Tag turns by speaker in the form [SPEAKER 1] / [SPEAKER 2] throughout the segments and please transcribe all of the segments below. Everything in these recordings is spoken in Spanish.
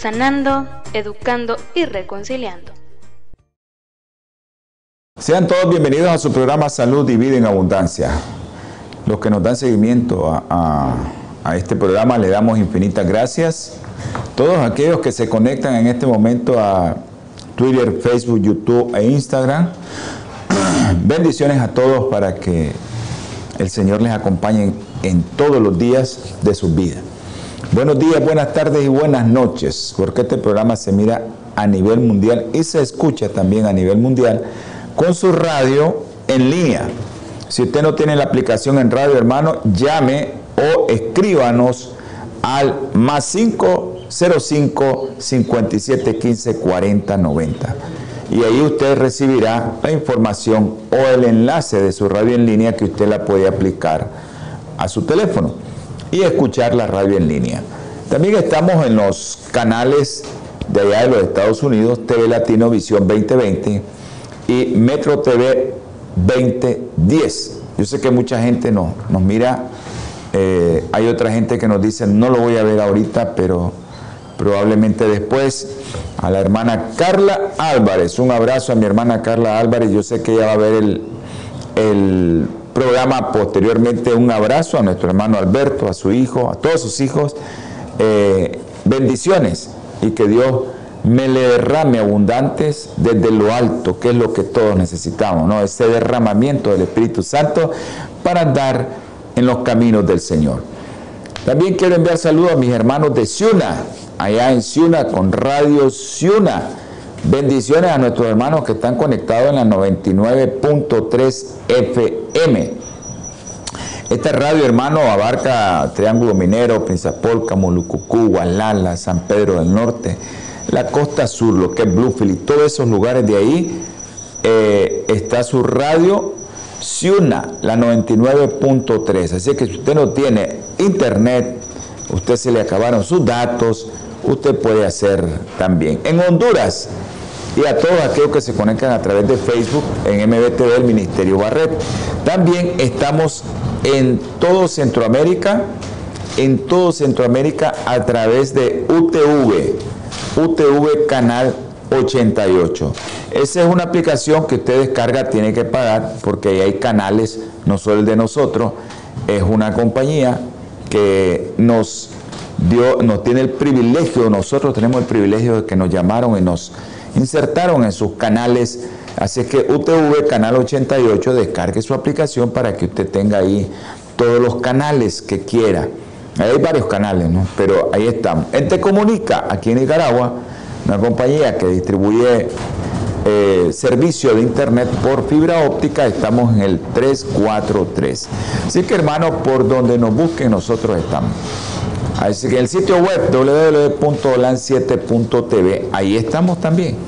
[SPEAKER 1] sanando, educando y reconciliando.
[SPEAKER 2] Sean todos bienvenidos a su programa Salud y Vida en Abundancia. Los que nos dan seguimiento a, este programa le damos infinitas gracias. Todos aquellos que se conectan en este momento a Twitter, Facebook, YouTube e Instagram, bendiciones a todos para que el Señor les acompañe en todos los días de sus vidas. Buenos días, buenas tardes y buenas noches, porque este programa se mira a nivel mundial y se escucha también a nivel mundial con su radio en línea. Si usted no tiene la aplicación en radio, hermano, llame o escríbanos al más 505 57 15 40 90. Y ahí usted recibirá la información o el enlace de su radio en línea que usted la puede aplicar a su teléfono y escuchar la radio en línea. También estamos en los canales de allá de los Estados Unidos, TV Latino Visión 2020 y Metro TV 2010. Yo sé que mucha gente no, nos mira, eh, hay otra gente que nos dice, no lo voy a ver ahorita, pero probablemente después. A la hermana Carla Álvarez, un abrazo a mi hermana Carla Álvarez, yo sé que ella va a ver el, el programa posteriormente un abrazo a nuestro hermano Alberto, a su hijo, a todos sus hijos. Eh, bendiciones y que Dios me le derrame abundantes desde lo alto, que es lo que todos necesitamos, ¿no? Ese derramamiento del Espíritu Santo para andar en los caminos del Señor. También quiero enviar saludos a mis hermanos de Ciuna, allá en Ciuna, con Radio Ciuna Bendiciones a nuestros hermanos que están conectados en la 99.3 FM. Esta radio, hermano, abarca Triángulo Minero, Pinzapolca, Molucucú, Gualala, San Pedro del Norte, la costa sur, lo que es Bluefield y todos esos lugares de ahí eh, está su radio Ciuna, la 99.3. Así que si usted no tiene internet, usted se le acabaron sus datos, usted puede hacer también. En Honduras y a todos aquellos que se conectan a través de Facebook en MBTV del Ministerio Barret. También estamos en todo Centroamérica, en todo Centroamérica a través de UTV, UTV Canal 88. Esa es una aplicación que usted descarga, tiene que pagar porque ahí hay canales, no solo el de nosotros, es una compañía que nos Dios nos tiene el privilegio, nosotros tenemos el privilegio de que nos llamaron y nos insertaron en sus canales. Así que UTV Canal 88 descargue su aplicación para que usted tenga ahí todos los canales que quiera. Hay varios canales, ¿no? Pero ahí estamos. Ente Comunica, aquí en Nicaragua, una compañía que distribuye eh, servicio de internet por fibra óptica, estamos en el 343. Así que hermano, por donde nos busquen, nosotros estamos. Así que el sitio web www.lan7.tv, ahí estamos también.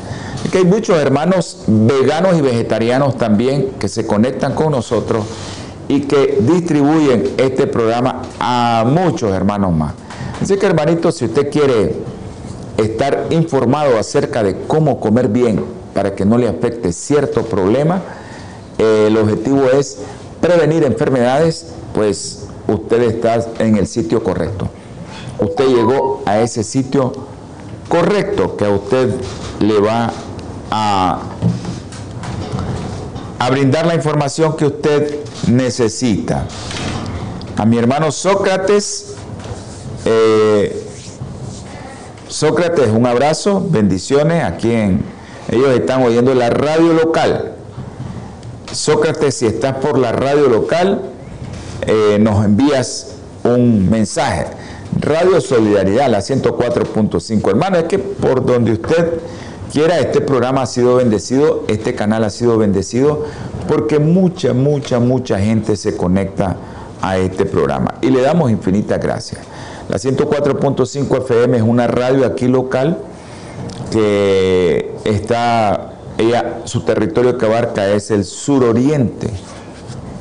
[SPEAKER 2] que hay muchos hermanos veganos y vegetarianos también que se conectan con nosotros y que distribuyen este programa a muchos hermanos más. Así que hermanito, si usted quiere estar informado acerca de cómo comer bien para que no le afecte cierto problema, eh, el objetivo es prevenir enfermedades, pues usted está en el sitio correcto usted llegó a ese sitio correcto que a usted le va a, a brindar la información que usted necesita. A mi hermano Sócrates, eh, Sócrates, un abrazo, bendiciones a quien ellos están oyendo la radio local. Sócrates, si estás por la radio local, eh, nos envías un mensaje. Radio Solidaridad, la 104.5. Hermano, es que por donde usted quiera, este programa ha sido bendecido, este canal ha sido bendecido, porque mucha, mucha, mucha gente se conecta a este programa y le damos infinitas gracias. La 104.5 FM es una radio aquí local que está, ella, su territorio que abarca es el suroriente,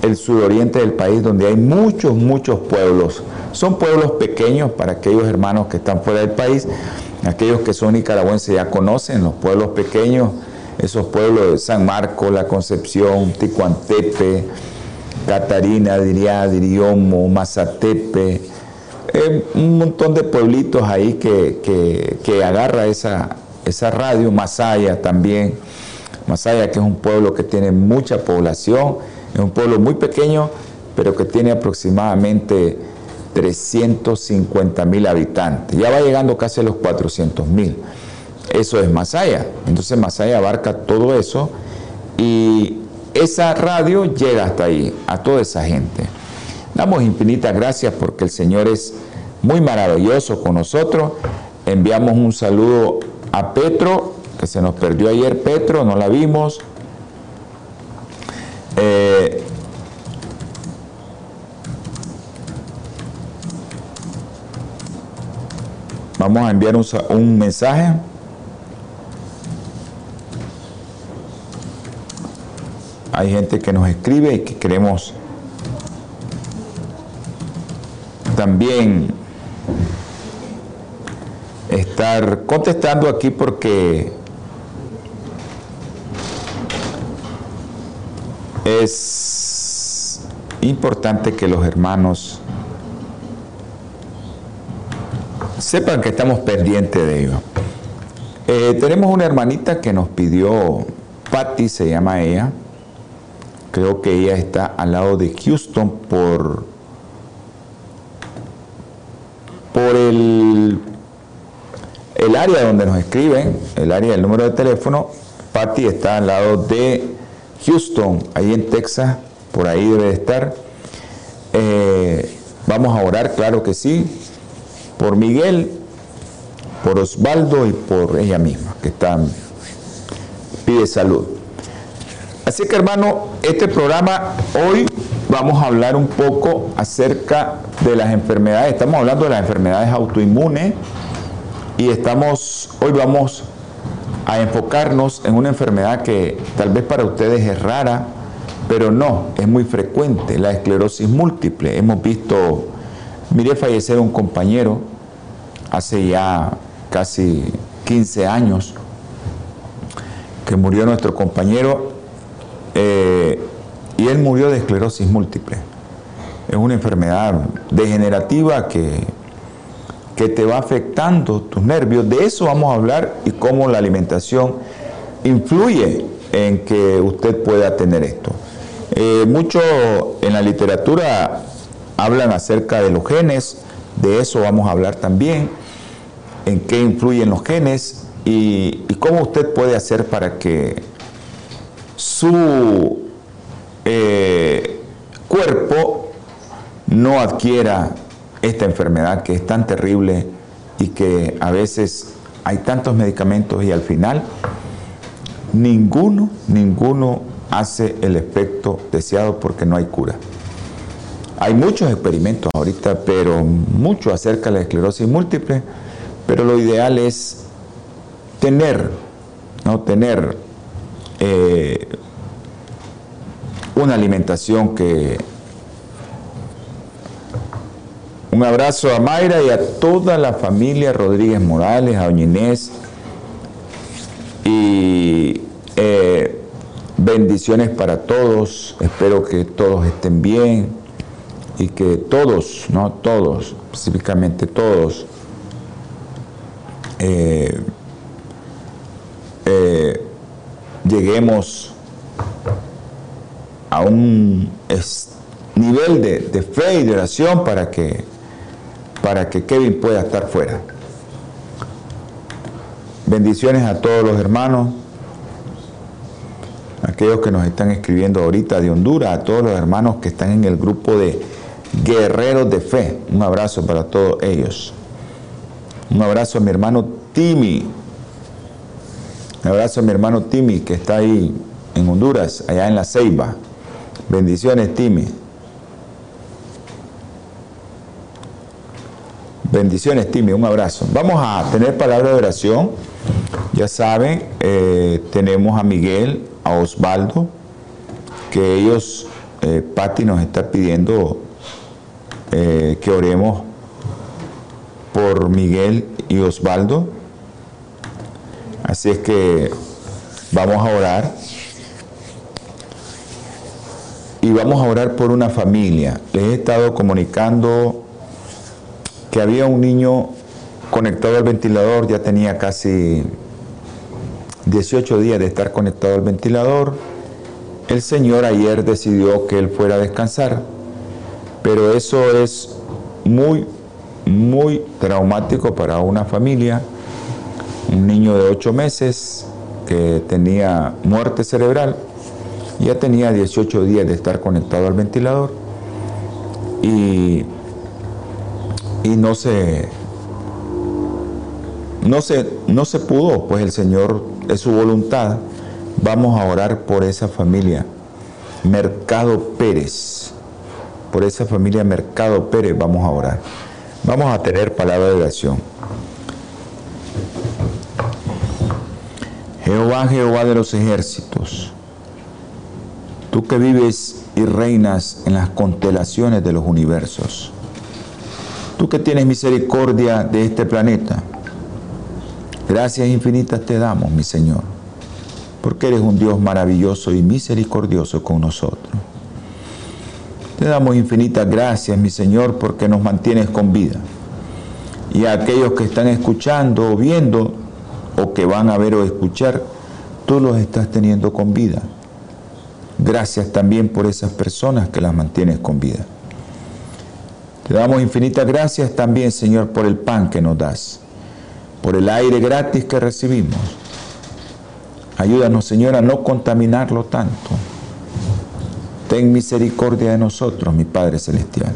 [SPEAKER 2] el suroriente del país donde hay muchos, muchos pueblos. Son pueblos pequeños para aquellos hermanos que están fuera del país, aquellos que son nicaragüenses ya conocen los pueblos pequeños, esos pueblos de San Marcos, La Concepción, Ticuantepe, Catarina, Diría, Diriomo, Mazatepe, eh, un montón de pueblitos ahí que, que, agarra esa, esa radio, Masaya también, Masaya que es un pueblo que tiene mucha población, es un pueblo muy pequeño, pero que tiene aproximadamente 350 mil habitantes, ya va llegando casi a los 400 mil. Eso es Masaya. Entonces Masaya abarca todo eso y esa radio llega hasta ahí, a toda esa gente. Damos infinitas gracias porque el Señor es muy maravilloso con nosotros. Enviamos un saludo a Petro, que se nos perdió ayer Petro, no la vimos. Eh, vamos a enviar un, mensaje. Hay gente que nos escribe y que queremos también estar contestando aquí porque es importante que los hermanos sepan que estamos pendientes de ello. Eh, tenemos una hermanita que nos pidió, Patty se llama ella, creo que ella está al lado de Houston por, por el, el área donde nos escriben, el área del número de teléfono. Patty está al lado de Houston, ahí en Texas, por ahí debe de estar. Eh, vamos a orar, claro que sí, por Miguel, por Osvaldo y por ella misma, que están, pide salud. Así que hermano, este programa hoy vamos a hablar un poco acerca de las enfermedades. Estamos hablando de las enfermedades autoinmunes y estamos, hoy vamos a enfocarnos en una enfermedad que tal vez para ustedes es rara, pero no, es muy frecuente, la esclerosis múltiple. Hemos visto, miré fallecer un compañero hace ya casi 15 años, que murió nuestro compañero eh, y él murió de esclerosis múltiple. Es una enfermedad degenerativa que, que te va afectando tus nervios. De eso vamos a hablar y cómo la alimentación influye en que usted pueda tener esto. Eh, mucho en la literatura hablan acerca de los genes, de eso vamos a hablar también, en qué influyen los genes y, cómo usted puede hacer para que su eh, cuerpo no adquiera esta enfermedad que es tan terrible y que a veces hay tantos medicamentos y al final ninguno, ninguno hace el efecto deseado porque no hay cura. Hay muchos experimentos ahorita, pero mucho acerca de la esclerosis múltiple, pero lo ideal es tener, ¿no? tener eh, una alimentación que... Un abrazo a Mayra y a toda la familia Rodríguez Morales, a Doña Inés. Y eh, bendiciones para todos. Espero que todos estén bien y que todos, no todos, específicamente todos, eh, eh, lleguemos a un nivel de, fe y de oración para que, para que Kevin pueda estar fuera. Bendiciones a todos los hermanos, aquellos que nos están escribiendo ahorita de Honduras, a todos los hermanos que están en el grupo de guerreros de fe. Un abrazo para todos ellos. Un abrazo a mi hermano Timmy. Un abrazo a mi hermano Timmy que está ahí en Honduras, allá en la Ceiba. Bendiciones, Timmy. Bendiciones, Timmy, un abrazo. Vamos a tener palabra de oración. Ya saben, eh, tenemos a Miguel, a Osvaldo, que ellos, eh, Patti nos está pidiendo eh, que oremos por Miguel y Osvaldo. Así es que vamos a orar. Y vamos a orar por una familia. Les he estado comunicando que había un niño conectado al ventilador, ya tenía casi 18 días de estar conectado al ventilador. El Señor ayer decidió que él fuera a descansar, pero eso es muy, muy traumático para una familia. Un niño de 8 meses que tenía muerte cerebral, ya tenía 18 días de estar conectado al ventilador y, y no se no se, no se pudo, pues el Señor es su voluntad. Vamos a orar por esa familia. Mercado Pérez. Por esa familia Mercado Pérez vamos a orar. Vamos a tener palabra de oración. Jehová, Jehová de los ejércitos, tú que vives y reinas en las constelaciones de los universos, tú que tienes misericordia de este planeta, Gracias infinitas te damos, mi Señor, porque eres un Dios maravilloso y misericordioso con nosotros. Te damos infinitas gracias, mi Señor, porque nos mantienes con vida. Y a aquellos que están escuchando o viendo, o que van a ver o escuchar, tú los estás teniendo con vida. Gracias también por esas personas que las mantienes con vida. Te damos infinitas gracias también, Señor, por el pan que nos das por el aire gratis que recibimos. Ayúdanos, Señor, a no contaminarlo tanto. Ten misericordia de nosotros, mi Padre Celestial.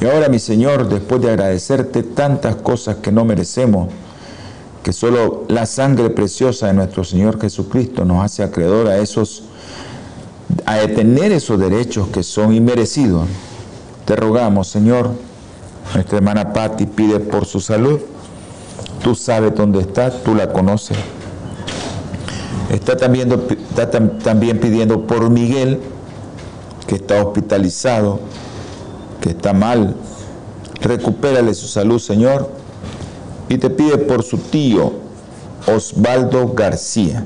[SPEAKER 2] Y ahora, mi Señor, después de agradecerte tantas cosas que no merecemos, que solo la sangre preciosa de nuestro Señor Jesucristo nos hace acreedor a esos, a detener esos derechos que son inmerecidos, te rogamos, Señor, nuestra hermana Patti pide por su salud Tú sabes dónde está, tú la conoces. Está también, pidiendo por Miguel, que está hospitalizado, que está mal. Recupérale su salud, Señor. Y te pide por su tío, Osvaldo García.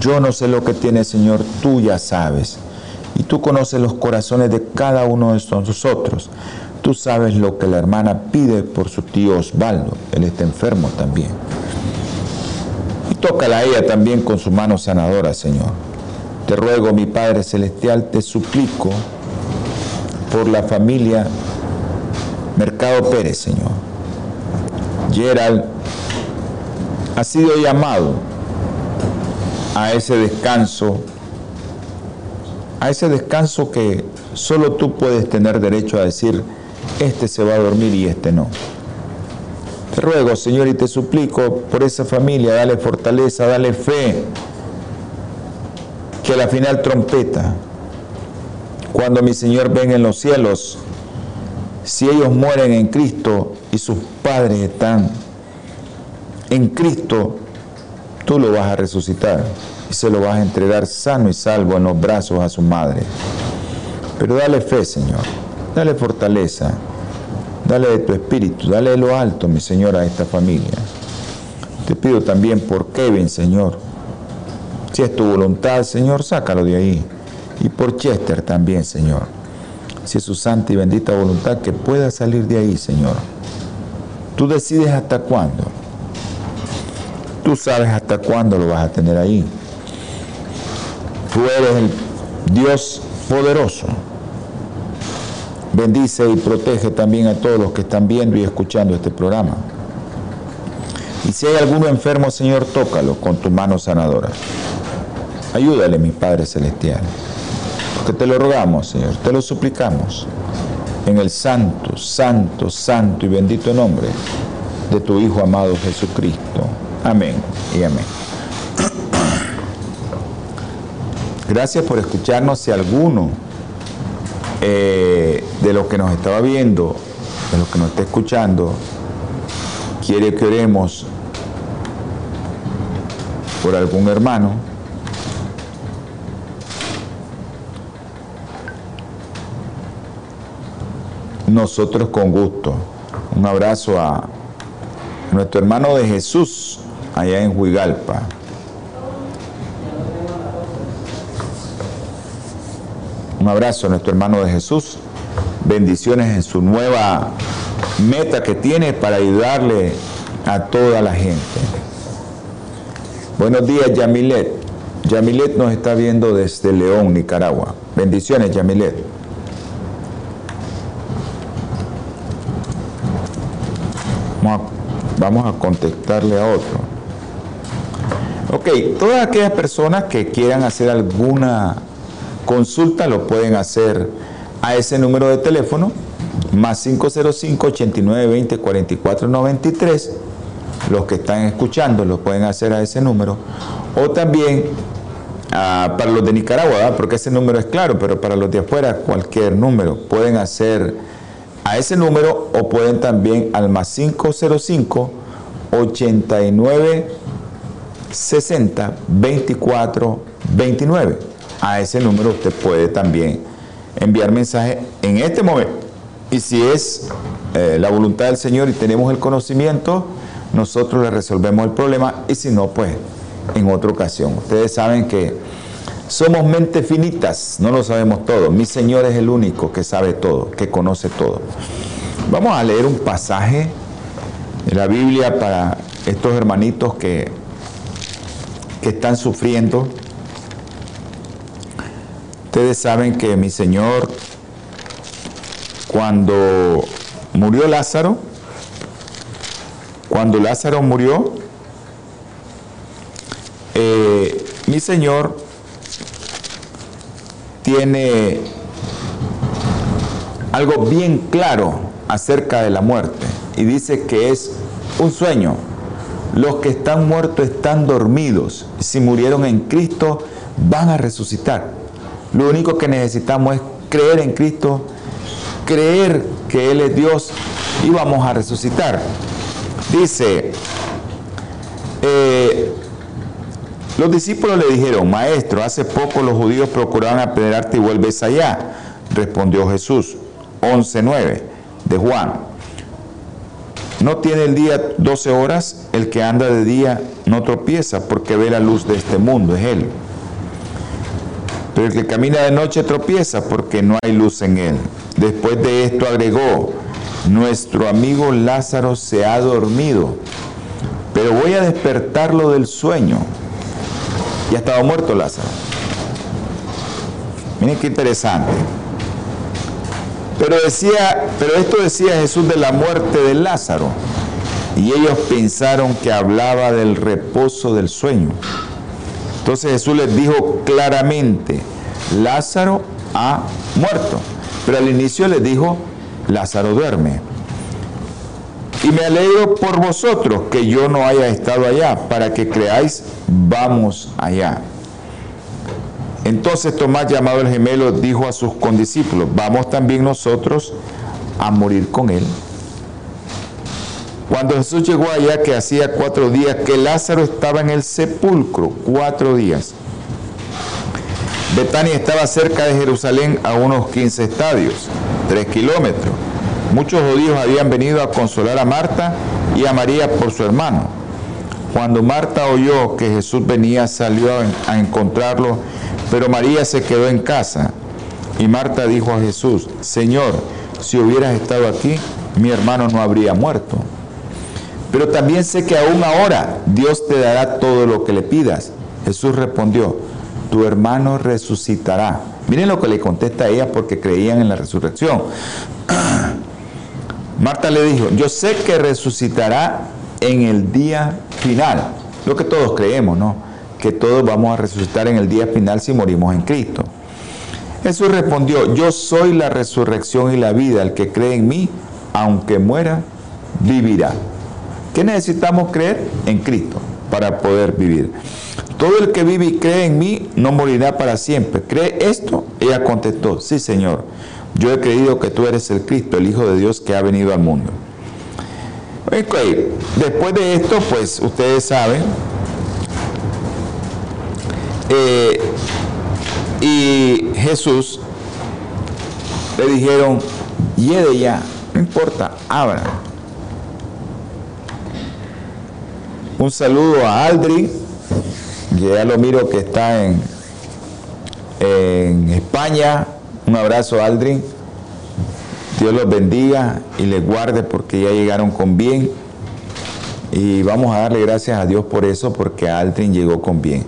[SPEAKER 2] Yo no sé lo que tiene, Señor, tú ya sabes. Y tú conoces los corazones de cada uno de nosotros. Tú sabes lo que la hermana pide por su tío Osvaldo. Él está enfermo también. Tócala a ella también con su mano sanadora, Señor. Te ruego, mi Padre Celestial, te suplico por la familia Mercado Pérez, Señor. Gerald ha sido llamado a ese descanso, a ese descanso que solo tú puedes tener derecho a decir, este se va a dormir y este no. Te ruego, Señor, y te suplico por esa familia, dale fortaleza, dale fe, que a la final trompeta, cuando mi Señor venga en los cielos, si ellos mueren en Cristo y sus padres están en Cristo, tú lo vas a resucitar y se lo vas a entregar sano y salvo en los brazos a su madre. Pero dale fe, Señor. Dale fortaleza, dale de tu espíritu, dale de lo alto, mi Señor, a esta familia. Te pido también por Kevin, Señor. Si es tu voluntad, Señor, sácalo de ahí. Y por Chester también, Señor. Si es su santa y bendita voluntad, que pueda salir de ahí, Señor. Tú decides hasta cuándo. Tú sabes hasta cuándo lo vas a tener ahí. Tú eres el Dios poderoso Bendice y protege también a todos los que están viendo y escuchando este programa. Y si hay alguno enfermo, Señor, tócalo con tu mano sanadora. Ayúdale, mi Padre Celestial. Porque te lo rogamos, Señor, te lo suplicamos. En el santo, santo, santo y bendito nombre de tu Hijo amado Jesucristo. Amén y amén. Gracias por escucharnos. Si alguno eh, de lo que nos estaba viendo de los que nos está escuchando, quiere que oremos por algún hermano, nosotros con gusto. Un abrazo a nuestro hermano de Jesús allá en Huigalpa. Un abrazo a nuestro hermano de Jesús. Bendiciones en su nueva meta que tiene para ayudarle a toda la gente. Buenos días, Yamilet. Yamilet nos está viendo desde León, Nicaragua. Bendiciones, Yamilet. Vamos a, contestarle a otro. Ok, todas aquellas personas que quieran hacer alguna consulta lo pueden hacer a ese número de teléfono, más 505 8920 4493 los que están escuchando lo pueden hacer a ese número, o también ah, para los de Nicaragua, porque ese número es claro, pero para los de afuera cualquier número. Pueden hacer a ese número o pueden también al más 505 89 60 24 29. A ese número usted puede también enviar mensaje en este momento. Y si es eh, la voluntad del Señor y tenemos el conocimiento, nosotros le resolvemos el problema y si no, pues en otra ocasión. Ustedes saben que somos mentes finitas, no lo sabemos todo. Mi Señor es el único que sabe todo, que conoce todo. Vamos a leer un pasaje de la Biblia para estos hermanitos que, que están sufriendo. Ustedes saben que mi Señor, cuando murió Lázaro, cuando Lázaro murió, eh, mi Señor tiene algo bien claro acerca de la muerte y dice que es un sueño. Los que están muertos están dormidos. Si murieron en Cristo, van a resucitar. Lo único que necesitamos es creer en Cristo, creer que Él es Dios y vamos a resucitar. Dice, eh, los discípulos le dijeron, maestro, hace poco los judíos procuraban apedrearte y vuelves allá. Respondió Jesús, 11.9 de Juan. No tiene el día 12 horas, el que anda de día no tropieza porque ve la luz de este mundo, es Él. Pero el que camina de noche tropieza porque no hay luz en Él. Después de esto agregó, nuestro amigo Lázaro se ha dormido, pero voy a despertarlo del sueño. Ya estaba muerto Lázaro. Miren qué interesante. Pero decía, pero esto decía Jesús de la muerte de Lázaro. Y ellos pensaron que hablaba del reposo del sueño. Entonces Jesús les dijo claramente, Lázaro ha muerto. Pero al inicio les dijo, Lázaro duerme. Y me alegro por vosotros que yo no haya estado allá, para que creáis, vamos allá. Entonces Tomás, llamado el gemelo, dijo a sus condiscípulos, vamos también nosotros a morir con él. Cuando Jesús llegó allá, que hacía cuatro días que Lázaro estaba en el sepulcro, cuatro días. Betania estaba cerca de Jerusalén a unos 15 estadios, tres kilómetros. Muchos judíos habían venido a consolar a Marta y a María por su hermano. Cuando Marta oyó que Jesús venía, salió a encontrarlo, pero María se quedó en casa. Y Marta dijo a Jesús, Señor, si hubieras estado aquí, mi hermano no habría muerto. Pero también sé que aún ahora Dios te dará todo lo que le pidas. Jesús respondió, tu hermano resucitará. Miren lo que le contesta a ella porque creían en la resurrección. Marta le dijo, yo sé que resucitará en el día final. Lo que todos creemos, ¿no? Que todos vamos a resucitar en el día final si morimos en Cristo. Jesús respondió, yo soy la resurrección y la vida. El que cree en mí, aunque muera, vivirá. ¿Qué necesitamos creer? En Cristo para poder vivir. Todo el que vive y cree en mí no morirá para siempre. ¿Cree esto? Ella contestó, sí Señor, yo he creído que tú eres el Cristo, el Hijo de Dios que ha venido al mundo. Después de esto, pues ustedes saben, eh, y Jesús le dijeron, yede ya, no importa, abra. Un saludo a Aldri, ya lo miro que está en, en España. Un abrazo, Aldrin. Dios los bendiga y les guarde porque ya llegaron con bien. Y vamos a darle gracias a Dios por eso, porque Aldrin llegó con bien.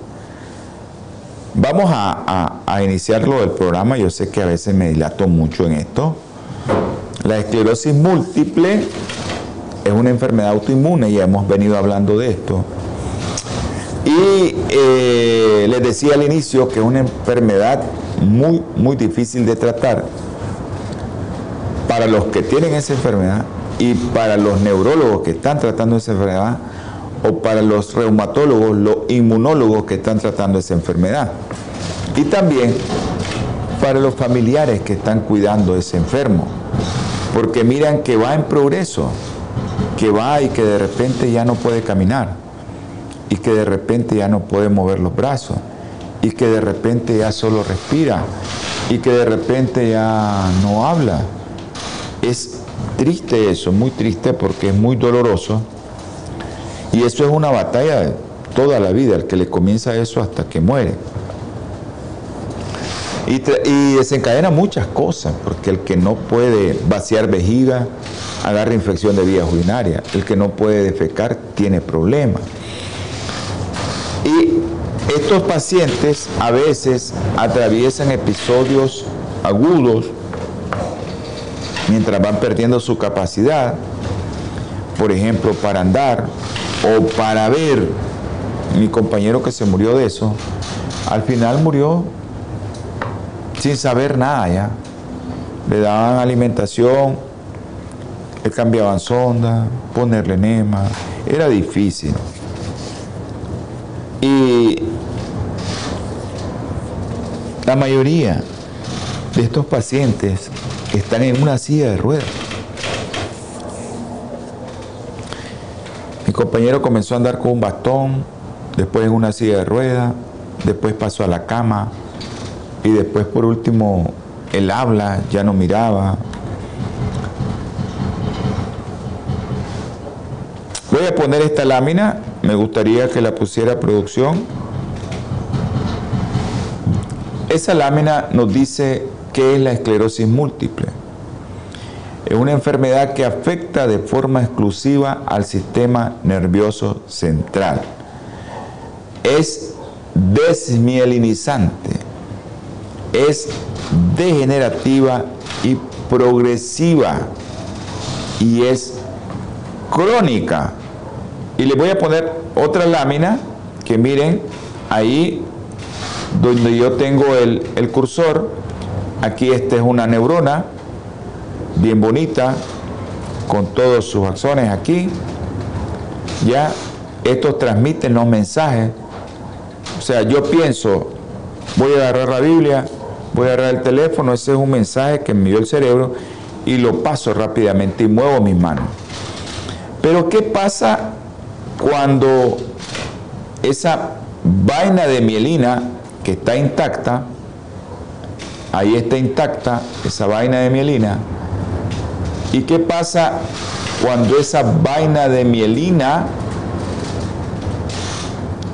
[SPEAKER 2] Vamos a, a, iniciarlo del programa. Yo sé que a veces me dilato mucho en esto. La esclerosis múltiple es una enfermedad autoinmune, ya hemos venido hablando de esto. Y eh, les decía al inicio que es una enfermedad muy, muy difícil de tratar para los que tienen esa enfermedad y para los neurólogos que están tratando esa enfermedad o para los reumatólogos, los inmunólogos que están tratando esa enfermedad. Y también para los familiares que están cuidando a ese enfermo. Porque miran que va en progreso que va y que de repente ya no puede caminar y que de repente ya no puede mover los brazos y que de repente ya solo respira y que de repente ya no habla. Es triste eso, muy triste porque es muy doloroso y eso es una batalla de toda la vida, el que le comienza eso hasta que muere. Y, desencadena muchas cosas, porque el que no puede vaciar vejiga, agarra infección de vía urinaria. El que no puede defecar tiene problemas. Y estos pacientes a veces atraviesan episodios agudos mientras van perdiendo su capacidad, por ejemplo, para andar o para ver. Mi compañero que se murió de eso, al final murió sin saber nada ya. Le daban alimentación, le cambiaban sonda, ponerle enema, era difícil. Y la mayoría de estos pacientes están en una silla de ruedas. Mi compañero comenzó a andar con un bastón, después en una silla de ruedas, después pasó a la cama y después por último él habla, ya no miraba, Voy a poner esta lámina, me gustaría que la pusiera producción. Esa lámina nos dice qué es la esclerosis múltiple. Es una enfermedad que afecta de forma exclusiva al sistema nervioso central. Es desmielinizante, es degenerativa y progresiva y es crónica. Y les voy a poner otra lámina que miren ahí donde yo tengo el, el cursor. Aquí esta es una neurona bien bonita con todos sus axones aquí. Ya estos transmiten los mensajes. O sea, yo pienso, voy a agarrar la Biblia, voy a agarrar el teléfono, ese es un mensaje que me dio el cerebro y lo paso rápidamente y muevo mis manos. Pero ¿qué pasa cuando esa vaina de mielina que está intacta, ahí está intacta esa vaina de mielina, ¿y qué pasa cuando esa vaina de mielina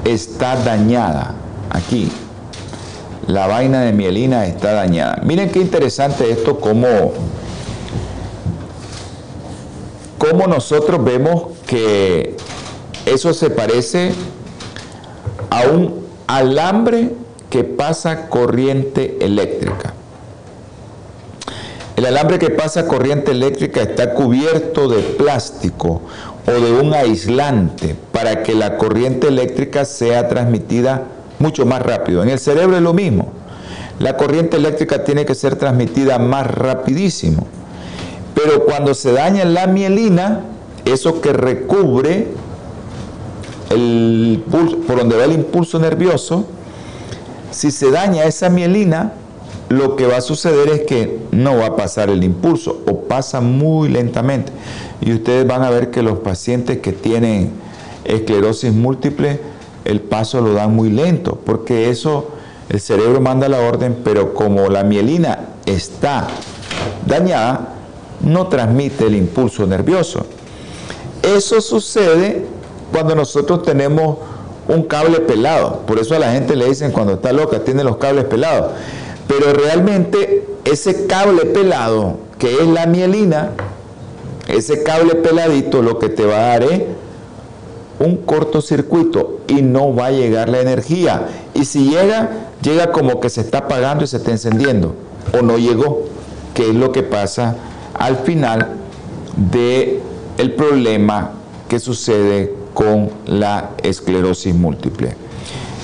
[SPEAKER 2] está dañada? Aquí, la vaina de mielina está dañada. Miren qué interesante esto, como cómo nosotros vemos que eso se parece a un alambre que pasa corriente eléctrica. El alambre que pasa corriente eléctrica está cubierto de plástico o de un aislante para que la corriente eléctrica sea transmitida mucho más rápido. En el cerebro es lo mismo. La corriente eléctrica tiene que ser transmitida más rapidísimo. Pero cuando se daña la mielina, eso que recubre el por donde va el impulso nervioso, si se daña esa mielina, lo que va a suceder es que no va a pasar el impulso o pasa muy lentamente. Y ustedes van a ver que los pacientes que tienen esclerosis múltiple, el paso lo dan muy lento, porque eso, el cerebro manda la orden, pero como la mielina está dañada, no transmite el impulso nervioso. Eso sucede cuando nosotros tenemos un cable pelado. Por eso a la gente le dicen cuando está loca, tiene los cables pelados. Pero realmente ese cable pelado, que es la mielina, ese cable peladito lo que te va a dar es un cortocircuito y no va a llegar la energía. Y si llega, llega como que se está apagando y se está encendiendo. O no llegó, que es lo que pasa al final del el problema que sucede con la esclerosis múltiple.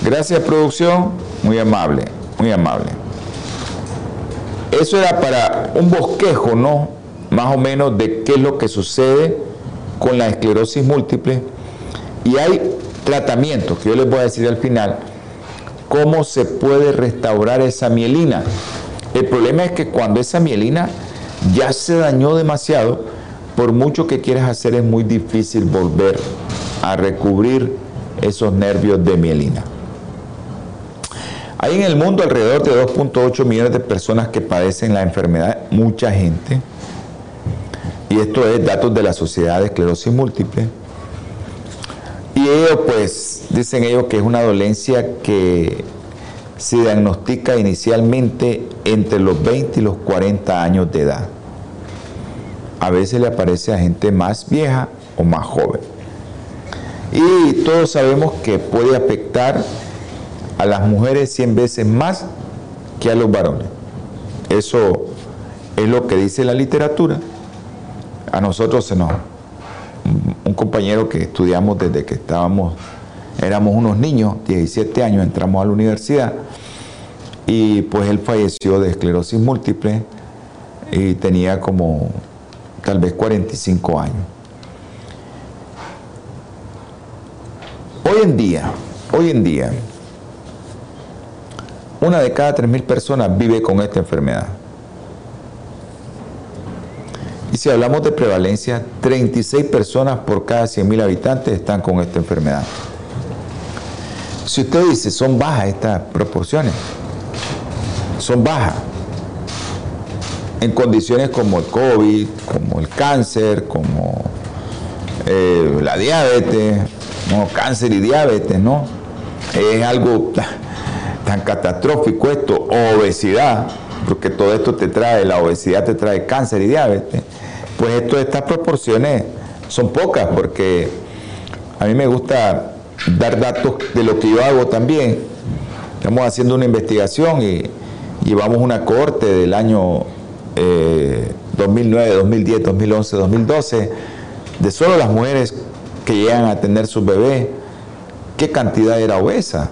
[SPEAKER 2] Gracias producción, muy amable, muy amable. Eso era para un bosquejo, ¿no? Más o menos de qué es lo que sucede con la esclerosis múltiple. Y hay tratamientos que yo les voy a decir al final, cómo se puede restaurar esa mielina. El problema es que cuando esa mielina ya se dañó demasiado, por mucho que quieras hacer es muy difícil volver a recubrir esos nervios de mielina. Hay en el mundo alrededor de 2.8 millones de personas que padecen la enfermedad, mucha gente. Y esto es datos de la Sociedad de Esclerosis Múltiple. Y ellos, pues, dicen ellos que es una dolencia que se diagnostica inicialmente entre los 20 y los 40 años de edad. A veces le aparece a gente más vieja o más joven. Y todos sabemos que puede afectar a las mujeres 100 veces más que a los varones. Eso es lo que dice la literatura. A nosotros se nos... Un compañero que estudiamos desde que estábamos, éramos unos niños, 17 años, entramos a la universidad y pues él falleció de esclerosis múltiple y tenía como tal vez 45 años. Hoy en día, hoy en día, una de cada 3.000 personas vive con esta enfermedad. Y si hablamos de prevalencia, 36 personas por cada 100.000 habitantes están con esta enfermedad. Si usted dice, son bajas estas proporciones, son bajas. En condiciones como el COVID, como el cáncer, como eh, la diabetes, no, cáncer y diabetes, ¿no? Es algo tan catastrófico esto, obesidad, porque todo esto te trae, la obesidad te trae cáncer y diabetes, pues esto, estas proporciones son pocas, porque a mí me gusta dar datos de lo que yo hago también. Estamos haciendo una investigación y llevamos una corte del año 2009, 2010, 2011, 2012, de solo las mujeres que llegan a tener sus bebés, qué cantidad era obesa.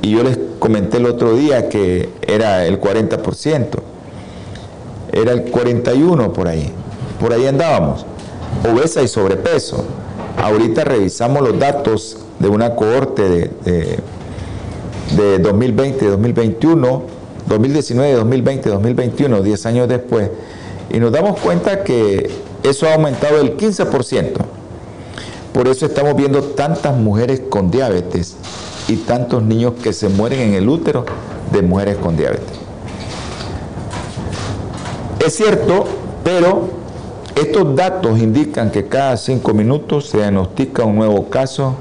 [SPEAKER 2] Y yo les comenté el otro día que era el 40%, era el 41% por ahí, por ahí andábamos, obesa y sobrepeso. Ahorita revisamos los datos de una cohorte de, de, 2020, 2021, 2019, 2020, 2021, 10 años después, y nos damos cuenta que eso ha aumentado el 15%. Por eso estamos viendo tantas mujeres con diabetes y tantos niños que se mueren en el útero de mujeres con diabetes. Es cierto, pero estos datos indican que cada cinco minutos se diagnostica un nuevo caso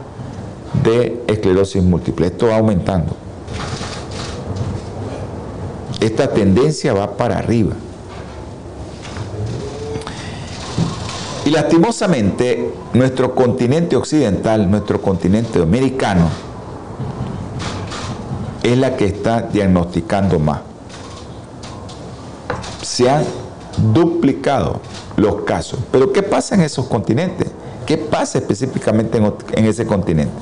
[SPEAKER 2] de esclerosis múltiple. Esto va aumentando. Esta tendencia va para arriba. Y lastimosamente, nuestro continente occidental, nuestro continente americano, es la que está diagnosticando más. Se han duplicado los casos. Pero ¿qué pasa en esos continentes? ¿Qué pasa específicamente en, ese continente?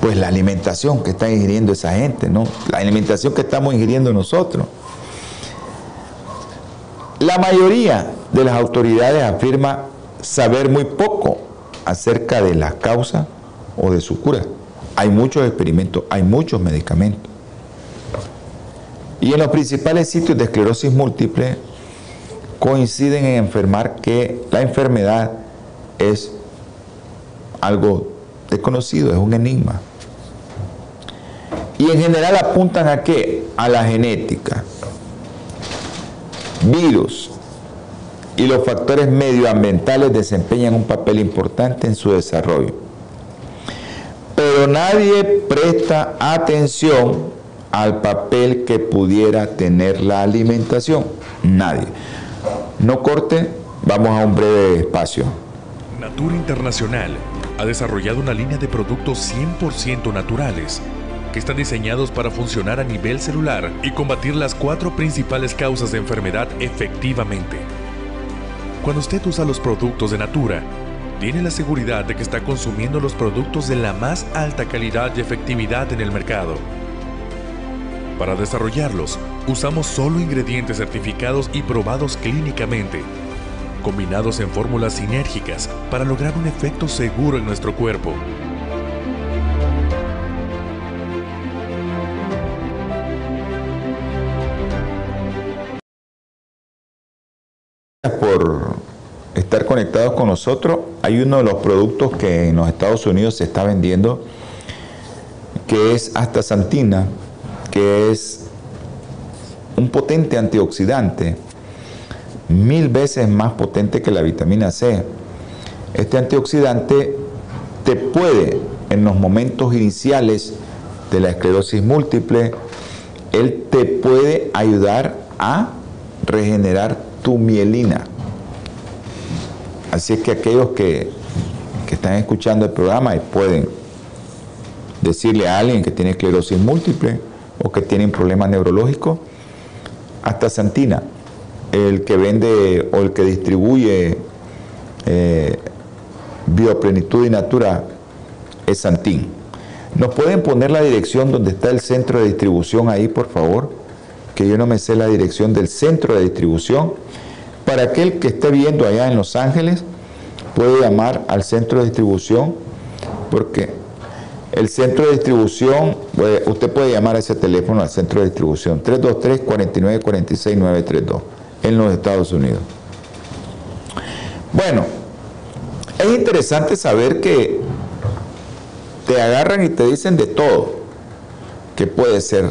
[SPEAKER 2] Pues la alimentación que está ingiriendo esa gente, ¿no? La alimentación que estamos ingiriendo nosotros. La mayoría de las autoridades afirma saber muy poco acerca de la causa o de su cura. Hay muchos experimentos, hay muchos medicamentos. Y en los principales sitios de esclerosis múltiple coinciden en enfermar que la enfermedad es algo desconocido, es un enigma. Y en general apuntan a qué? A la genética, virus y los factores medioambientales desempeñan un papel importante en su desarrollo. Pero nadie presta atención al papel que pudiera tener la alimentación. Nadie. No corte, vamos a un breve espacio.
[SPEAKER 3] Natura Internacional ha desarrollado una línea de productos 100% naturales que están diseñados para funcionar a nivel celular y combatir las cuatro principales causas de enfermedad efectivamente. Cuando usted usa los productos de Natura, tiene la seguridad de que está consumiendo los productos de la más alta calidad y efectividad en el mercado. Para desarrollarlos, usamos solo ingredientes certificados y probados clínicamente, combinados en fórmulas sinérgicas para lograr un efecto seguro en nuestro cuerpo.
[SPEAKER 2] por estar conectados con nosotros. Hay uno de los productos que en los Estados Unidos se está vendiendo, que es astaxantina, que es un potente antioxidante, mil veces más potente que la vitamina C. Este antioxidante te puede, en los momentos iniciales de la esclerosis múltiple, él te puede ayudar a regenerar tu mielina. Así es que aquellos que, que están escuchando el programa y pueden decirle a alguien que tiene esclerosis múltiple o que tiene un problema neurológico, hasta Santina, el que vende o el que distribuye eh, Bioplenitud y Natura es Santín. ¿Nos pueden poner la dirección donde está el centro de distribución ahí, por favor? Que yo no me sé la dirección del centro de distribución para aquel que esté viendo allá en Los Ángeles, puede llamar al centro de distribución, porque el centro de distribución, usted puede llamar a ese teléfono al centro de distribución, 323-4946-932, en los Estados Unidos. Bueno, es interesante saber que te agarran y te dicen de todo, que puede ser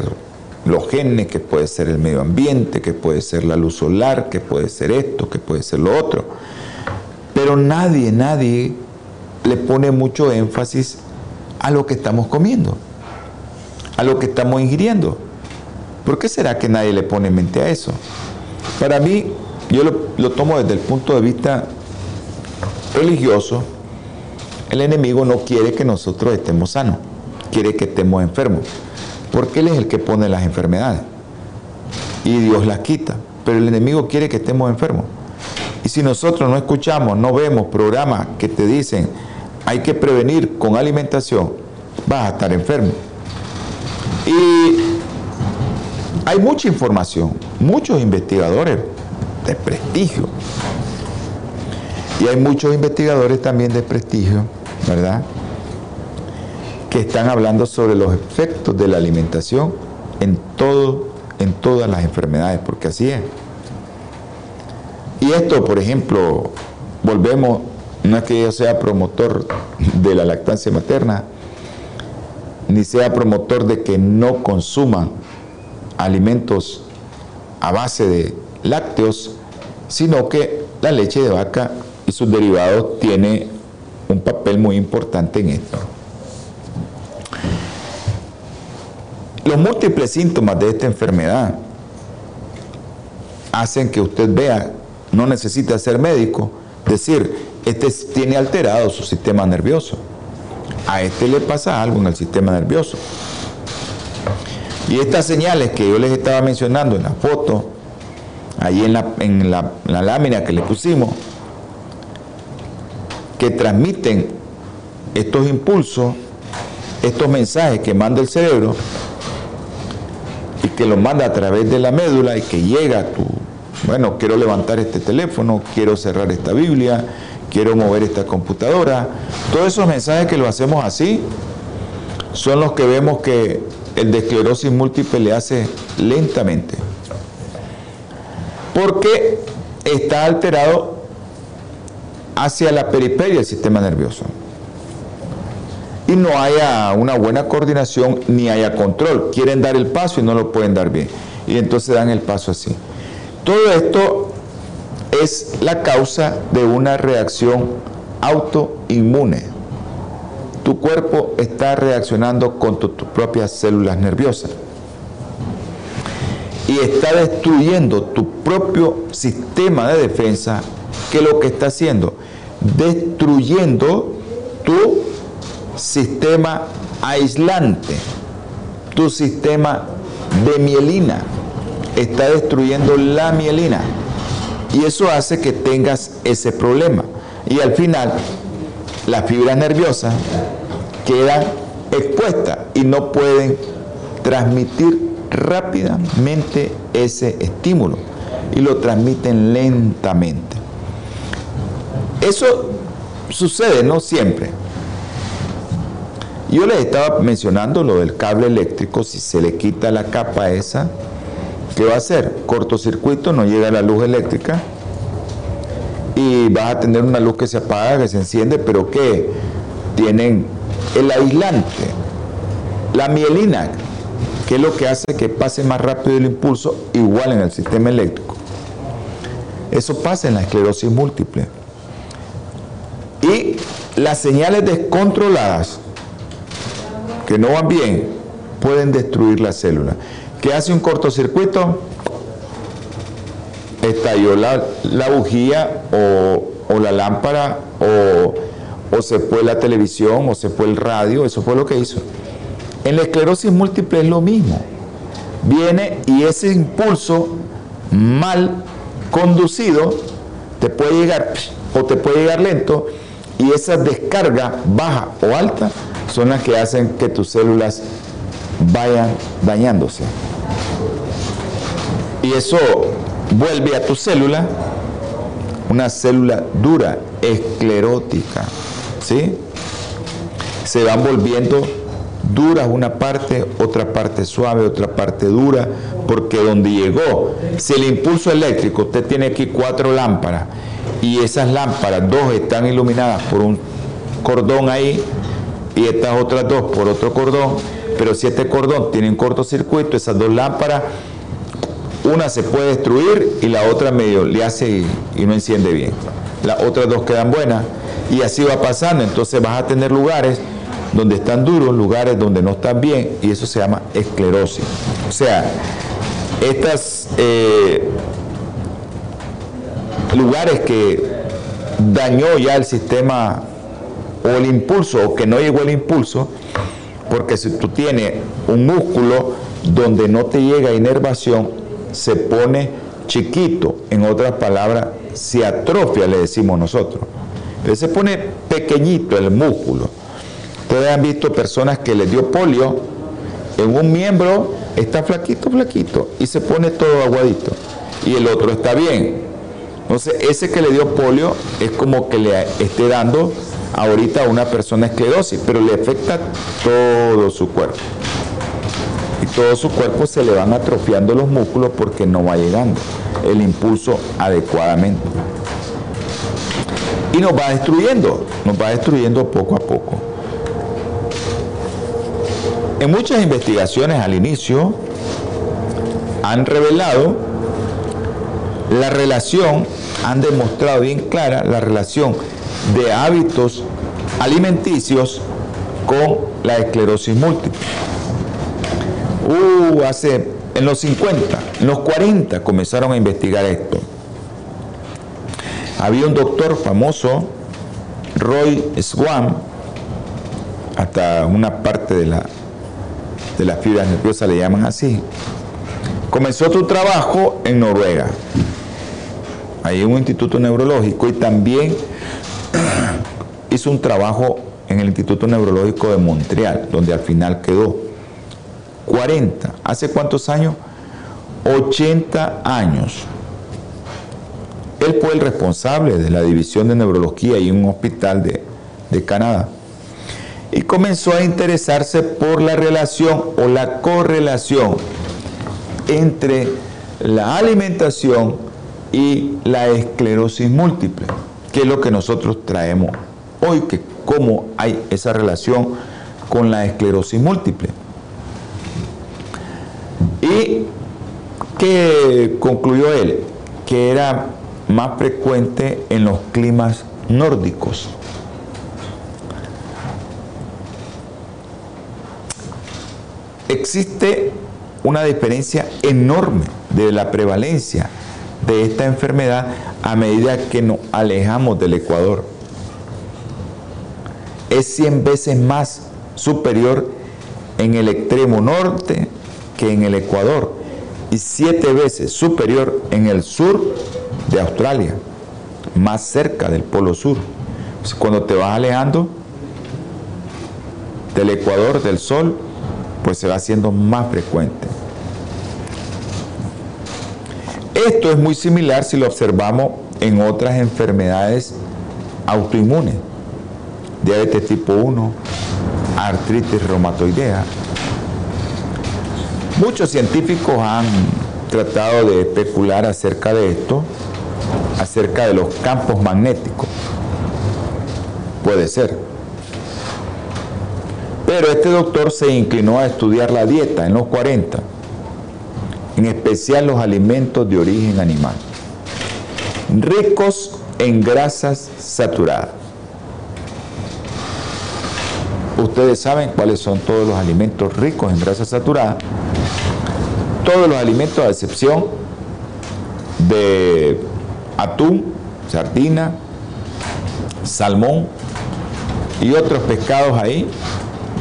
[SPEAKER 2] los genes, que puede ser el medio ambiente, que puede ser la luz solar, que puede ser esto, que puede ser lo otro. Pero nadie, nadie le pone mucho énfasis a lo que estamos comiendo, a lo que estamos ingiriendo. ¿Por qué será que nadie le pone mente a eso? Para mí, yo lo, tomo desde el punto de vista religioso, el enemigo no quiere que nosotros estemos sanos, quiere que estemos enfermos porque Él es el que pone las enfermedades. Y Dios las quita. Pero el enemigo quiere que estemos enfermos. Y si nosotros no escuchamos, no vemos programas que te dicen hay que prevenir con alimentación, vas a estar enfermo. Y hay mucha información, muchos investigadores de prestigio. Y hay muchos investigadores también de prestigio, ¿verdad? que están hablando sobre los efectos de la alimentación en, todo, en todas las enfermedades, porque así es. Y esto, por ejemplo, volvemos, no es que yo sea promotor de la lactancia materna, ni sea promotor de que no consuman alimentos a base de lácteos, sino que la leche de vaca y sus derivados tiene un papel muy importante en esto. Los múltiples síntomas de esta enfermedad hacen que usted vea, no necesita ser médico, decir, este tiene alterado su sistema nervioso. A este le pasa algo en el sistema nervioso. Y estas señales que yo les estaba mencionando en la foto, ahí en la, en la, lámina que le pusimos, que transmiten estos impulsos, estos mensajes que manda el cerebro, y que lo manda a través de la médula y que llega a tu, bueno, quiero levantar este teléfono, quiero cerrar esta Biblia, quiero mover esta computadora. Todos esos mensajes que lo hacemos así son los que vemos que el de esclerosis múltiple le hace lentamente. Porque está alterado hacia la periferia del sistema nervioso. Y no haya una buena coordinación ni haya control. Quieren dar el paso y no lo pueden dar bien. Y entonces dan el paso así. Todo esto es la causa de una reacción autoinmune. Tu cuerpo está reaccionando con tus propias células nerviosas y está destruyendo tu propio sistema de defensa, que lo que está haciendo, destruyendo tu sistema aislante, tu sistema de mielina, está destruyendo la mielina. Y eso hace que tengas ese problema. Y al final, las fibras nerviosas quedan expuestas y no pueden transmitir rápidamente ese estímulo y lo transmiten lentamente. Eso sucede, no siempre. Yo les estaba mencionando lo del cable eléctrico, si se le quita la capa esa, ¿qué va a hacer? Cortocircuito, no llega la luz eléctrica y vas a tener una luz que se apaga, que se enciende, pero que tienen el aislante, la mielina, que es lo que hace que pase más rápido el impulso, igual en el sistema eléctrico. Eso pasa en la esclerosis múltiple. Y las señales descontroladas que no van bien pueden destruir la célula. ¿Qué hace un cortocircuito? estalló la, la bujía o, la lámpara o, o se fue la televisión o se fue el radio, eso fue lo que hizo. En la esclerosis múltiple es lo mismo. Viene y ese impulso mal conducido te puede llegar o te puede llegar lento y esa descarga baja o alta son las que hacen que tus células vayan dañándose. Y eso vuelve a tu célula una célula dura, esclerótica, ¿sí? Se van volviendo duras una parte, otra parte suave, otra parte dura, porque donde llegó, si el impulso eléctrico, usted tiene aquí cuatro lámparas y esas lámparas, dos están iluminadas por un cordón ahí y estas otras dos por otro cordón, pero si este cordón tiene un cortocircuito, esas dos lámparas una se puede destruir y la otra medio le hace y, no enciende bien. Las otras dos quedan buenas y así va pasando. Entonces vas a tener lugares donde están duros, lugares donde no están bien y eso se llama esclerosis. O sea, estos eh, lugares que dañó ya el sistema o el impulso o que no llegó el impulso, porque si tú tienes un músculo donde no te llega inervación, se pone chiquito, en otras palabras, se atrofia, le decimos nosotros. se pone pequeñito el músculo. Ustedes han visto personas que les dio polio, en un miembro está flaquito, flaquito, y se pone todo aguadito, y el otro está bien. Entonces, ese que le dio polio es como que le esté dando ahorita una persona esclerosis, pero le afecta todo su cuerpo y todo su cuerpo se le van atrofiando los músculos porque no va llegando el impulso adecuadamente. Y nos va destruyendo, nos va destruyendo poco a poco. En muchas investigaciones al inicio han revelado la relación, han demostrado bien clara la relación de hábitos alimenticios con la esclerosis múltiple. Uh, hace en los 50, en los 40 comenzaron a investigar esto. Había un doctor famoso, Roy Swan, hasta una parte de la, de las fibras nerviosas le llaman así. Comenzó su trabajo en Noruega, en un instituto neurológico, y también hizo un trabajo en el Instituto Neurológico de Montreal, donde al final quedó. 40. ¿Hace cuántos años? 80 años. Él fue el responsable de la división de neurología y un hospital de, de Canadá. y comenzó a interesarse por la relación o la correlación entre la alimentación y la esclerosis múltiple, que es lo que nosotros traemos hoy, que cómo hay esa relación con la esclerosis múltiple. ¿Y qué concluyó él? Que era más frecuente en los climas nórdicos. Existe una diferencia enorme de la prevalencia de esta enfermedad a medida que nos alejamos del Ecuador. Es 100 veces más superior en el extremo norte que en el Ecuador y 7 veces superior en el sur de Australia, más cerca del Polo Sur. Cuando te vas alejando del Ecuador, del Sol, pues se va haciendo más frecuente. Esto es muy similar si lo observamos en otras enfermedades autoinmunes, diabetes tipo 1, artritis reumatoidea. Muchos científicos han tratado de especular acerca de esto, acerca de los campos magnéticos. Puede ser. Pero este doctor se inclinó a estudiar la dieta en los 40 en especial los alimentos de origen animal, ricos en grasas saturadas. Ustedes saben cuáles son todos los alimentos ricos en grasas saturadas. Todos los alimentos a excepción de atún, sardina, salmón y otros pescados ahí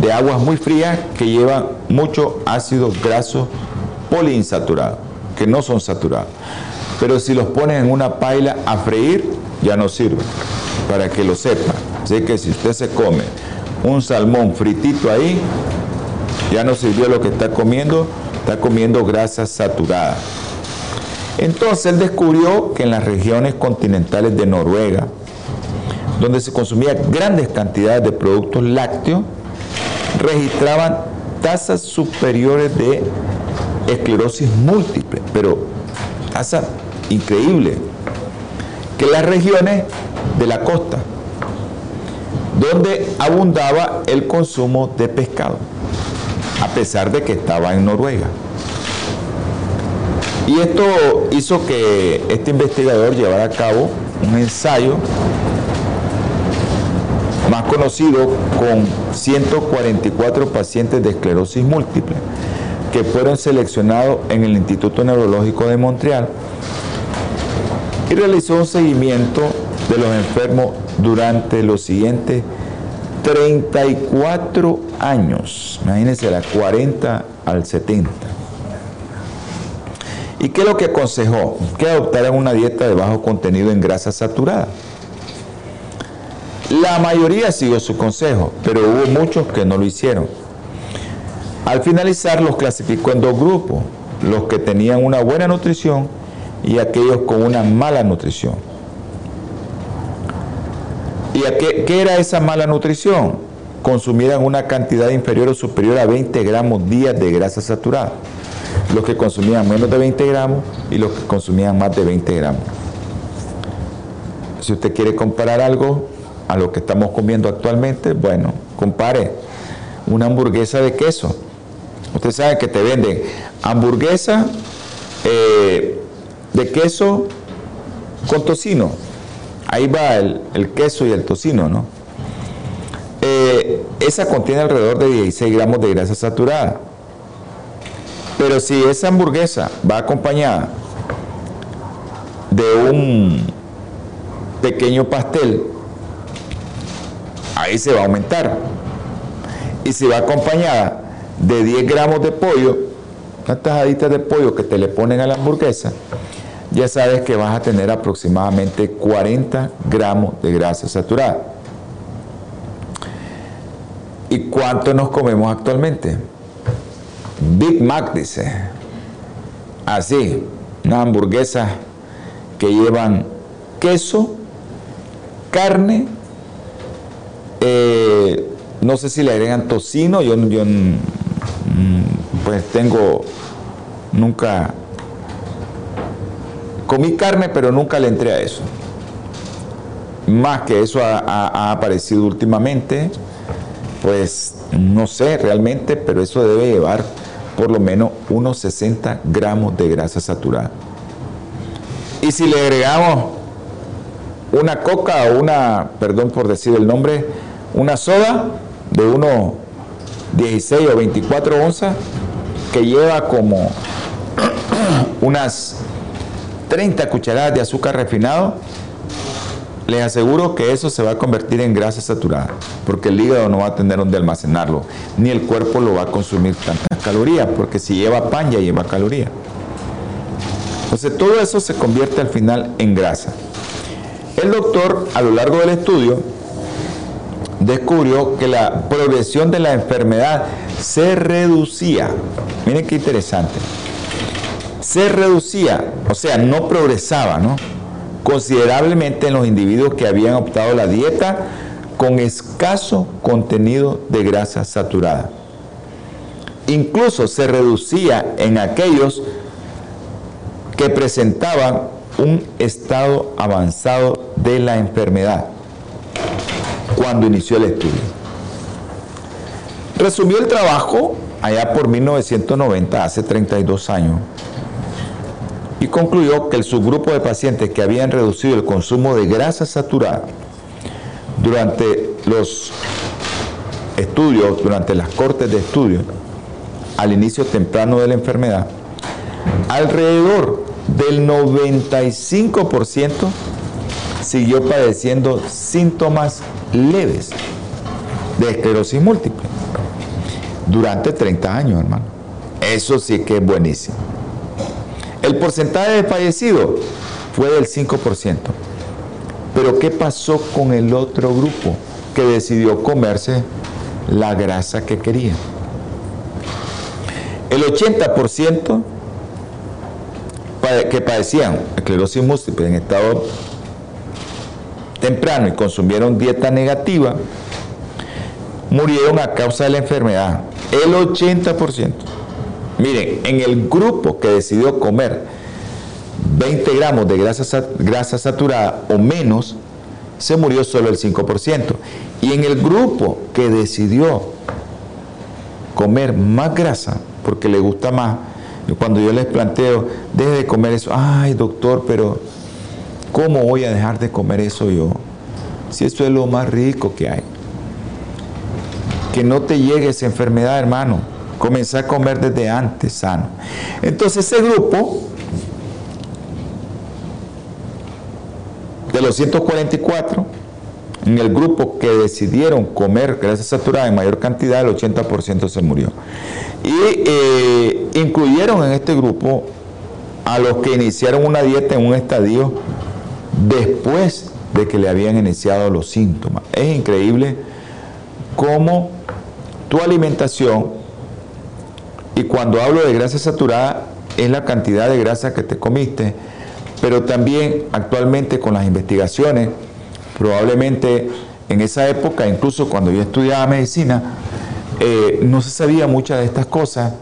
[SPEAKER 2] de aguas muy frías que llevan mucho ácido graso poliinsaturados, que no son saturados. Pero si los ponen en una paila a freír, ya no sirve, para que lo sepa. Así que si usted se come un salmón fritito ahí, ya no sirvió lo que está comiendo, está comiendo grasas saturadas. Entonces él descubrió que en las regiones continentales de Noruega, donde se consumían grandes cantidades de productos lácteos, registraban tasas superiores de esclerosis múltiple, pero pasa increíble, que las regiones de la costa, donde abundaba el consumo de pescado, a pesar de que estaba en Noruega. Y esto hizo que este investigador llevara a cabo un ensayo más conocido con 144 pacientes de esclerosis múltiple que fueron seleccionados en el Instituto Neurológico de Montreal y realizó un seguimiento de los enfermos durante los siguientes 34 años. Imagínense, la 40 al 70. ¿Y qué es lo que aconsejó? Que adoptaran una dieta de bajo contenido en grasa saturada. La mayoría siguió su consejo, pero hubo muchos que no lo hicieron. Al finalizar los clasificó en dos grupos, los que tenían una buena nutrición y aquellos con una mala nutrición. ¿Y qué, era esa mala nutrición? Consumieran una cantidad inferior o superior a 20 gramos días de grasa saturada. Los que consumían menos de 20 gramos y los que consumían más de 20 gramos. Si usted quiere comparar algo a lo que estamos comiendo actualmente, bueno, compare una hamburguesa de queso Usted sabe que te venden hamburguesa eh, de queso con tocino. Ahí va el, queso y el tocino, ¿no? Eh, esa contiene alrededor de 16 gramos de grasa saturada. Pero si esa hamburguesa va acompañada de un pequeño pastel, ahí se va a aumentar. Y si va acompañada de 10 gramos de pollo, unas tajaditas de pollo que te le ponen a la hamburguesa, ya sabes que vas a tener aproximadamente 40 gramos de grasa saturada. ¿Y cuánto nos comemos actualmente? Big Mac dice. Así, una hamburguesa que llevan queso, carne, eh, no sé si le agregan tocino, yo, yo mm, pues tengo, nunca comí carne, pero nunca le entré a eso. Más que eso ha, aparecido últimamente, pues no sé realmente, pero eso debe llevar por lo menos unos 60 gramos de grasa saturada. Y si le agregamos una coca o una, perdón por decir el nombre, una soda de unos 16 o 24 onzas, que lleva como unas 30 cucharadas de azúcar refinado, les aseguro que eso se va a convertir en grasa saturada, porque el hígado no va a tener donde almacenarlo, ni el cuerpo lo va a consumir tantas calorías, porque si lleva pan ya lleva calorías. Entonces todo eso se convierte al final en grasa. El doctor a lo largo del estudio descubrió que la progresión de la enfermedad se reducía. Miren qué interesante. Se reducía, o sea, no progresaba, ¿no? Considerablemente en los individuos que habían optado la dieta con escaso contenido de grasa saturada. Incluso se reducía en aquellos que presentaban un estado avanzado de la enfermedad cuando inició el estudio. Resumió el trabajo allá por 1990, hace 32 años, y concluyó que el subgrupo de pacientes que habían reducido el consumo de grasa saturada durante los estudios, durante las cortes de estudio, al inicio temprano de la enfermedad, alrededor del 95% siguió padeciendo síntomas leves de esclerosis múltiple durante 30 años, hermano. Eso sí que es buenísimo. El porcentaje de fallecidos fue del 5%. Pero ¿qué pasó con el otro grupo que decidió comerse la grasa que quería? El 80% que padecían esclerosis múltiple en estado temprano y consumieron dieta negativa, murieron a causa de la enfermedad. El 80%. Miren, en el grupo que decidió comer 20 gramos de grasa, grasa saturada o menos, se murió solo el 5%. Y en el grupo que decidió comer más grasa, porque le gusta más, cuando yo les planteo, deje de comer eso, ay doctor, pero ¿cómo voy a dejar de comer eso yo? Si eso es lo más rico que hay. Que no te llegue esa enfermedad, hermano. Comenzar a comer desde antes sano. Entonces ese grupo de los 144, en el grupo que decidieron comer grasa saturada en mayor cantidad, el 80% se murió. Y eh, incluyeron en este grupo a los que iniciaron una dieta en un estadio después de que le habían iniciado los síntomas. Es increíble cómo tu alimentación, y cuando hablo de grasa saturada, es la cantidad de grasa que te comiste, pero también actualmente con las investigaciones, probablemente en esa época, incluso cuando yo estudiaba medicina, eh, no se sabía muchas de estas cosas.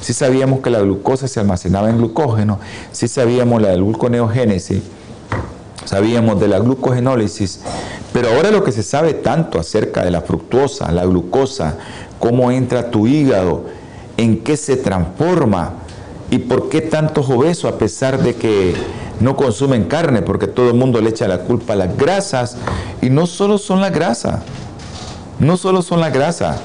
[SPEAKER 2] Sí sabíamos que la glucosa se almacenaba en glucógeno, sí sabíamos la del gluconeogénesis, sabíamos de la glucogenólisis, pero ahora lo que se sabe tanto acerca de la fructosa, la glucosa, cómo entra tu hígado, en qué se transforma y por qué tantos obesos a pesar de que no consumen carne, porque todo el mundo le echa la culpa a las grasas y no solo son las grasas, no solo son las grasas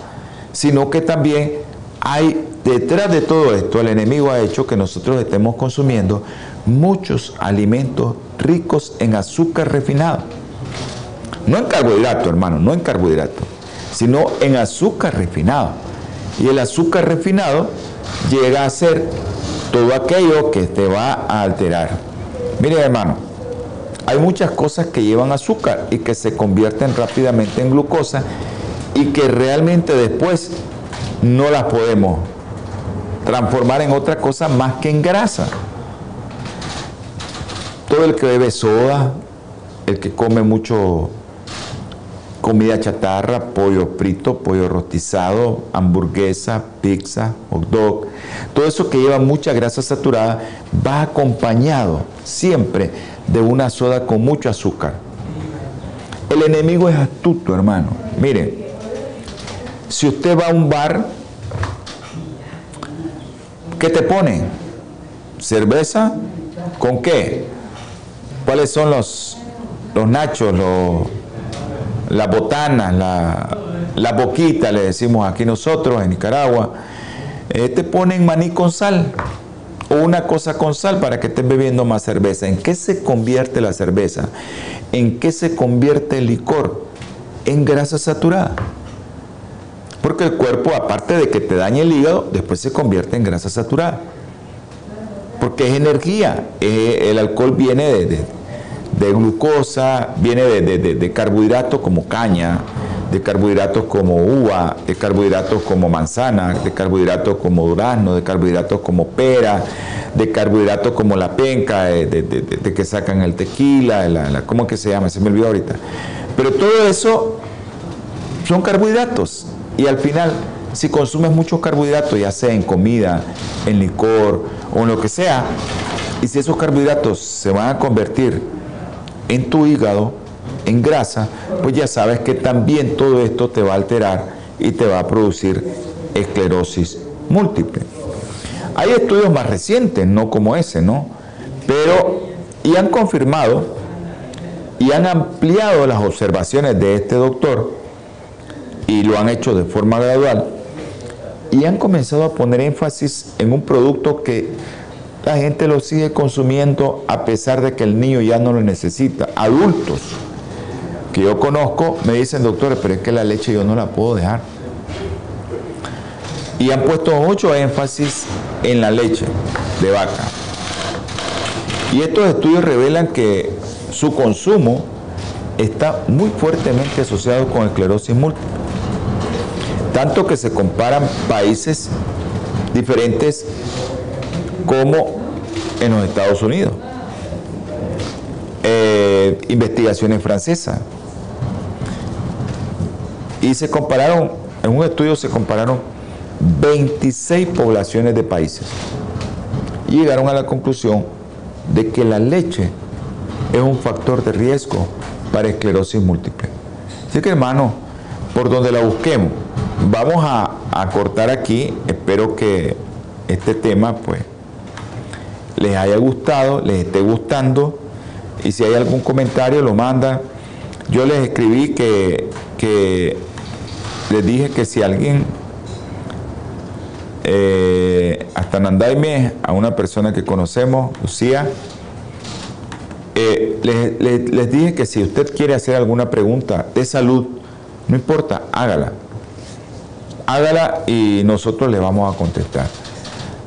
[SPEAKER 2] sino que también hay detrás de todo esto, el enemigo ha hecho que nosotros estemos consumiendo muchos alimentos ricos en azúcar refinado. No en carbohidrato, hermano, no en carbohidrato, sino en azúcar refinado. Y el azúcar refinado llega a ser todo aquello que te va a alterar. Mire, hermano, hay muchas cosas que llevan azúcar y que se convierten rápidamente en glucosa y que realmente después no las podemos transformar en otra cosa más que en grasa. Todo el que bebe soda, el que come mucho comida chatarra, pollo frito, pollo rostizado, hamburguesa, pizza, hot dog, todo eso que lleva mucha grasa saturada va acompañado siempre de una soda con mucho azúcar. El enemigo es astuto, hermano. Miren, si usted va a un bar, ¿qué te ponen? ¿Cerveza? ¿Con qué? ¿Cuáles son los, los nachos, la botana, la, la boquita, le decimos aquí nosotros en Nicaragua, eh, te ponen maní con sal o una cosa con sal para que estés bebiendo más cerveza. ¿En qué se convierte la cerveza? ¿En qué se convierte el licor? En grasa saturada. Porque el cuerpo, aparte de que te dañe el hígado, después se convierte en grasa saturada. Porque es energía. Eh, el alcohol viene de de glucosa, viene de, carbohidratos como caña, de carbohidratos como uva, de carbohidratos como manzana, de carbohidratos como durazno, de carbohidratos como pera, de carbohidratos como la penca, de, que sacan el tequila, la, ¿cómo que se llama? Se me olvidó ahorita. Pero todo eso son carbohidratos y al final si consumes muchos carbohidratos, ya sea en comida, en licor o en lo que sea, y si esos carbohidratos se van a convertir en tu hígado, en grasa, pues ya sabes que también todo esto te va a alterar y te va a producir esclerosis múltiple. Hay estudios más recientes, no como ese, ¿no? Pero, y han confirmado y han ampliado las observaciones de este doctor y lo han hecho de forma gradual y han comenzado a poner énfasis en un producto que la gente lo sigue consumiendo a pesar de que el niño ya no lo necesita. Adultos que yo conozco me dicen, doctor, pero es que la leche yo no la puedo dejar. Y han puesto mucho énfasis en la leche de vaca. Y estos estudios revelan que su consumo está muy fuertemente asociado con esclerosis múltiple. Tanto que se comparan países diferentes como en los Estados Unidos. Eh, investigaciones francesas. Y se compararon, en un estudio se compararon 26 poblaciones de países. Y llegaron a la conclusión de que la leche es un factor de riesgo para esclerosis múltiple. Así que hermano, por donde la busquemos, vamos a, a cortar aquí. Espero que este tema pues les haya gustado, les esté gustando y si hay algún comentario lo manda. Yo les escribí que, les dije que si alguien eh, hasta Nandaime, a una persona que conocemos, Lucía, eh, les, les, dije que si usted quiere hacer alguna pregunta de salud, no importa, hágala. Hágala y nosotros le vamos a contestar.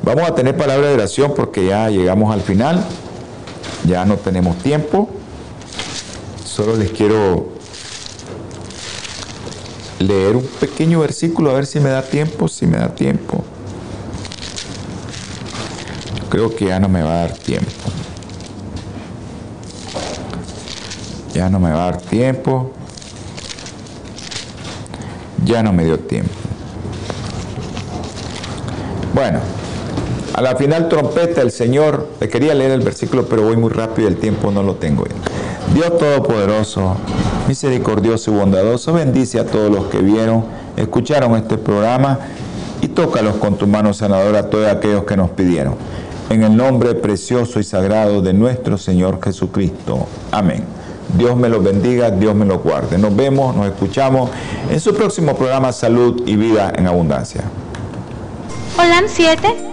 [SPEAKER 2] Vamos a tener palabra de oración porque ya llegamos al final, ya no tenemos tiempo. Solo les quiero leer un pequeño versículo a ver si me da tiempo, si me da tiempo. Creo que ya no me va a dar tiempo. Ya no me va a dar tiempo. Ya no me dio tiempo. Bueno, a la final trompeta el Señor, le quería leer el versículo, pero voy muy rápido y el tiempo no lo tengo. Dios Todopoderoso, misericordioso y bondadoso, bendice a todos los que vieron, escucharon este programa y tócalos con tu mano sanadora a todos aquellos que nos pidieron. En el nombre precioso y sagrado de nuestro Señor Jesucristo. Amén. Dios me los bendiga, Dios me los guarde. Nos vemos, nos escuchamos en su próximo programa Salud y Vida en Abundancia.
[SPEAKER 1] Hola 7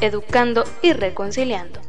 [SPEAKER 1] educando y reconciliando.